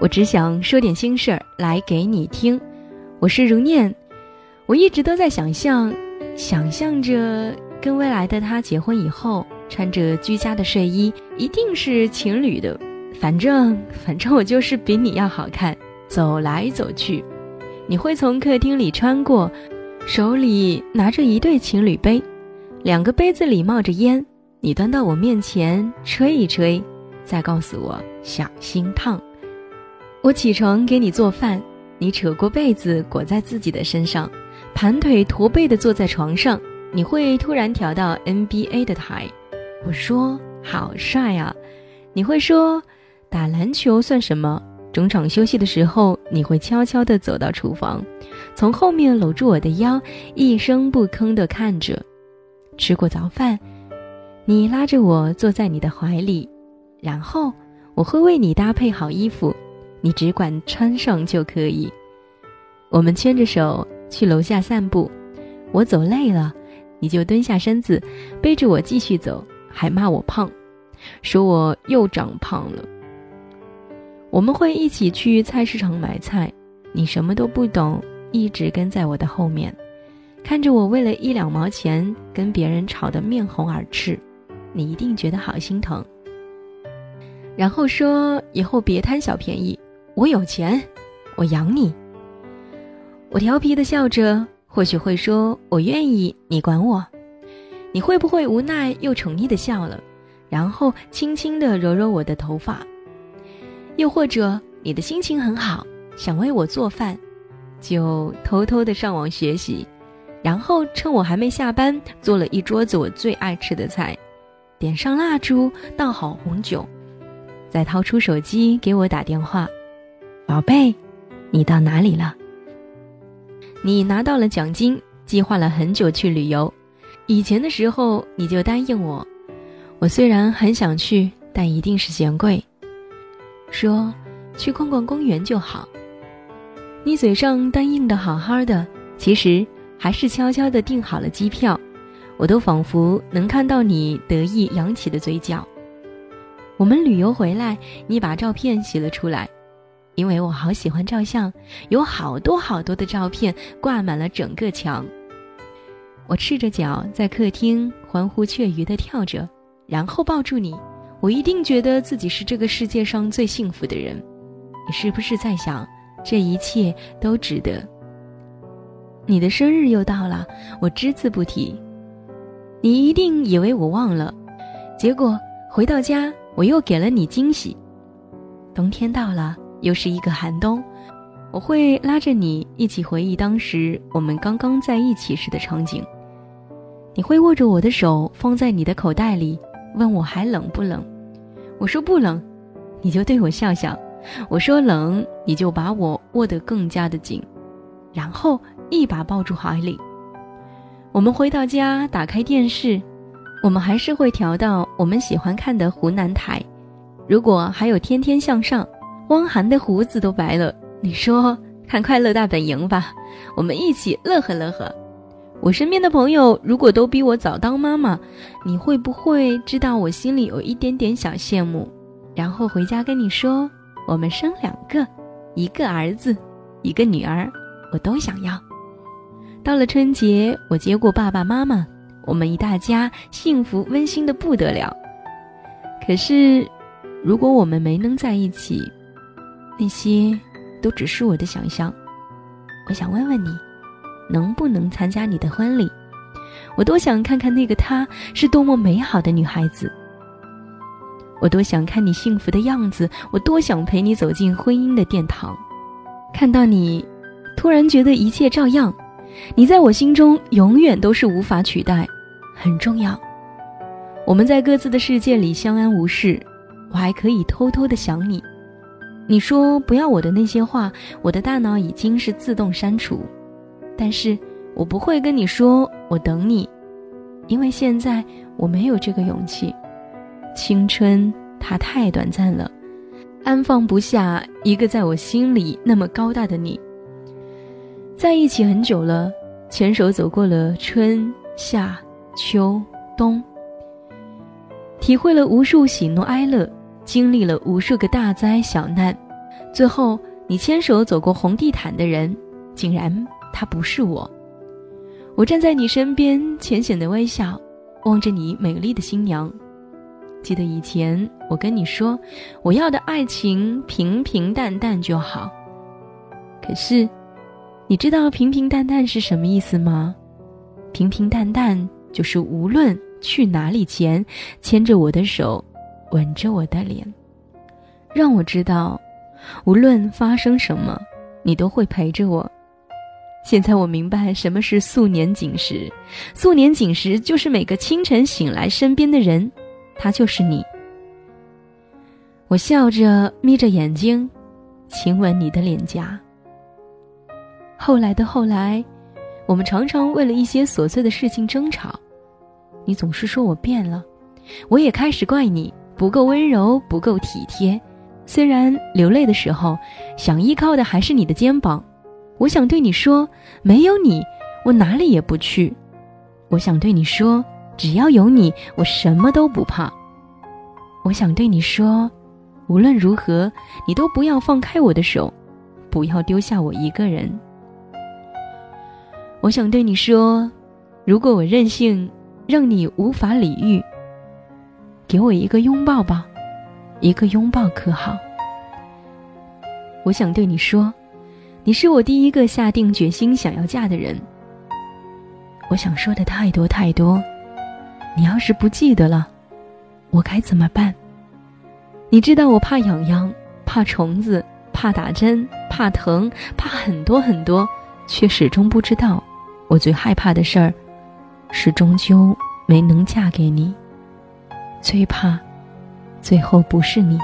我只想说点心事儿来给你听。我是如念，我一直都在想象，想象着跟未来的他结婚以后，穿着居家的睡衣，一定是情侣的。反正反正我就是比你要好看，走来走去，你会从客厅里穿过，手里拿着一对情侣杯，两个杯子里冒着烟，你端到我面前吹一吹，再告诉我小心烫。我起床给你做饭，你扯过被子裹在自己的身上，盘腿驼背的坐在床上，你会突然调到 NBA 的台，我说好帅啊，你会说。打篮球算什么？中场休息的时候，你会悄悄地走到厨房，从后面搂住我的腰，一声不吭地看着。吃过早饭，你拉着我坐在你的怀里，然后我会为你搭配好衣服，你只管穿上就可以。我们牵着手去楼下散步，我走累了，你就蹲下身子背着我继续走，还骂我胖，说我又长胖了。我们会一起去菜市场买菜，你什么都不懂，一直跟在我的后面，看着我为了一两毛钱跟别人吵得面红耳赤，你一定觉得好心疼。然后说以后别贪小便宜，我有钱，我养你。我调皮的笑着，或许会说我愿意，你管我。你会不会无奈又宠溺的笑了，然后轻轻的揉揉我的头发？又或者你的心情很好，想为我做饭，就偷偷的上网学习，然后趁我还没下班，做了一桌子我最爱吃的菜，点上蜡烛，倒好红酒，再掏出手机给我打电话：“宝贝，你到哪里了？你拿到了奖金，计划了很久去旅游。以前的时候你就答应我，我虽然很想去，但一定是嫌贵。”说，去逛逛公园就好。你嘴上答应的好好的，其实还是悄悄的订好了机票。我都仿佛能看到你得意扬起的嘴角。我们旅游回来，你把照片洗了出来，因为我好喜欢照相，有好多好多的照片挂满了整个墙。我赤着脚在客厅欢呼雀跃的跳着，然后抱住你。我一定觉得自己是这个世界上最幸福的人，你是不是在想，这一切都值得？你的生日又到了，我只字不提，你一定以为我忘了，结果回到家我又给了你惊喜。冬天到了，又是一个寒冬，我会拉着你一起回忆当时我们刚刚在一起时的场景，你会握着我的手放在你的口袋里。问我还冷不冷？我说不冷，你就对我笑笑；我说冷，你就把我握得更加的紧，然后一把抱住怀里。我们回到家，打开电视，我们还是会调到我们喜欢看的湖南台。如果还有《天天向上》，汪涵的胡子都白了，你说看《快乐大本营》吧，我们一起乐呵乐呵。我身边的朋友如果都比我早当妈妈，你会不会知道我心里有一点点小羡慕？然后回家跟你说，我们生两个，一个儿子，一个女儿，我都想要。到了春节，我接过爸爸妈妈，我们一大家幸福温馨的不得了。可是，如果我们没能在一起，那些都只是我的想象。我想问问你。能不能参加你的婚礼？我多想看看那个她是多么美好的女孩子。我多想看你幸福的样子，我多想陪你走进婚姻的殿堂。看到你，突然觉得一切照样。你在我心中永远都是无法取代，很重要。我们在各自的世界里相安无事，我还可以偷偷的想你。你说不要我的那些话，我的大脑已经是自动删除。但是我不会跟你说我等你，因为现在我没有这个勇气。青春它太短暂了，安放不下一个在我心里那么高大的你。在一起很久了，牵手走过了春夏秋冬，体会了无数喜怒哀乐，经历了无数个大灾小难，最后，你牵手走过红地毯的人，竟然他不是我。我站在你身边，浅浅的微笑，望着你美丽的新娘。记得以前我跟你说，我要的爱情平平淡淡就好。可是，你知道平平淡淡是什么意思吗？平平淡淡就是无论去哪里前，牵着我的手，吻着我的脸，让我知道，无论发生什么，你都会陪着我。现在我明白什么是素年锦时，素年锦时就是每个清晨醒来，身边的人，他就是你。我笑着眯着眼睛，亲吻你的脸颊。后来的后来，我们常常为了一些琐碎的事情争吵，你总是说我变了，我也开始怪你不够温柔，不够体贴。虽然流泪的时候，想依靠的还是你的肩膀。我想对你说，没有你，我哪里也不去。我想对你说，只要有你，我什么都不怕。我想对你说，无论如何，你都不要放开我的手，不要丢下我一个人。我想对你说，如果我任性，让你无法理喻，给我一个拥抱吧，一个拥抱可好？我想对你说。你是我第一个下定决心想要嫁的人。我想说的太多太多，你要是不记得了，我该怎么办？你知道我怕痒痒，怕虫子，怕打针，怕疼，怕很多很多，却始终不知道，我最害怕的事儿，是终究没能嫁给你。最怕，最后不是你。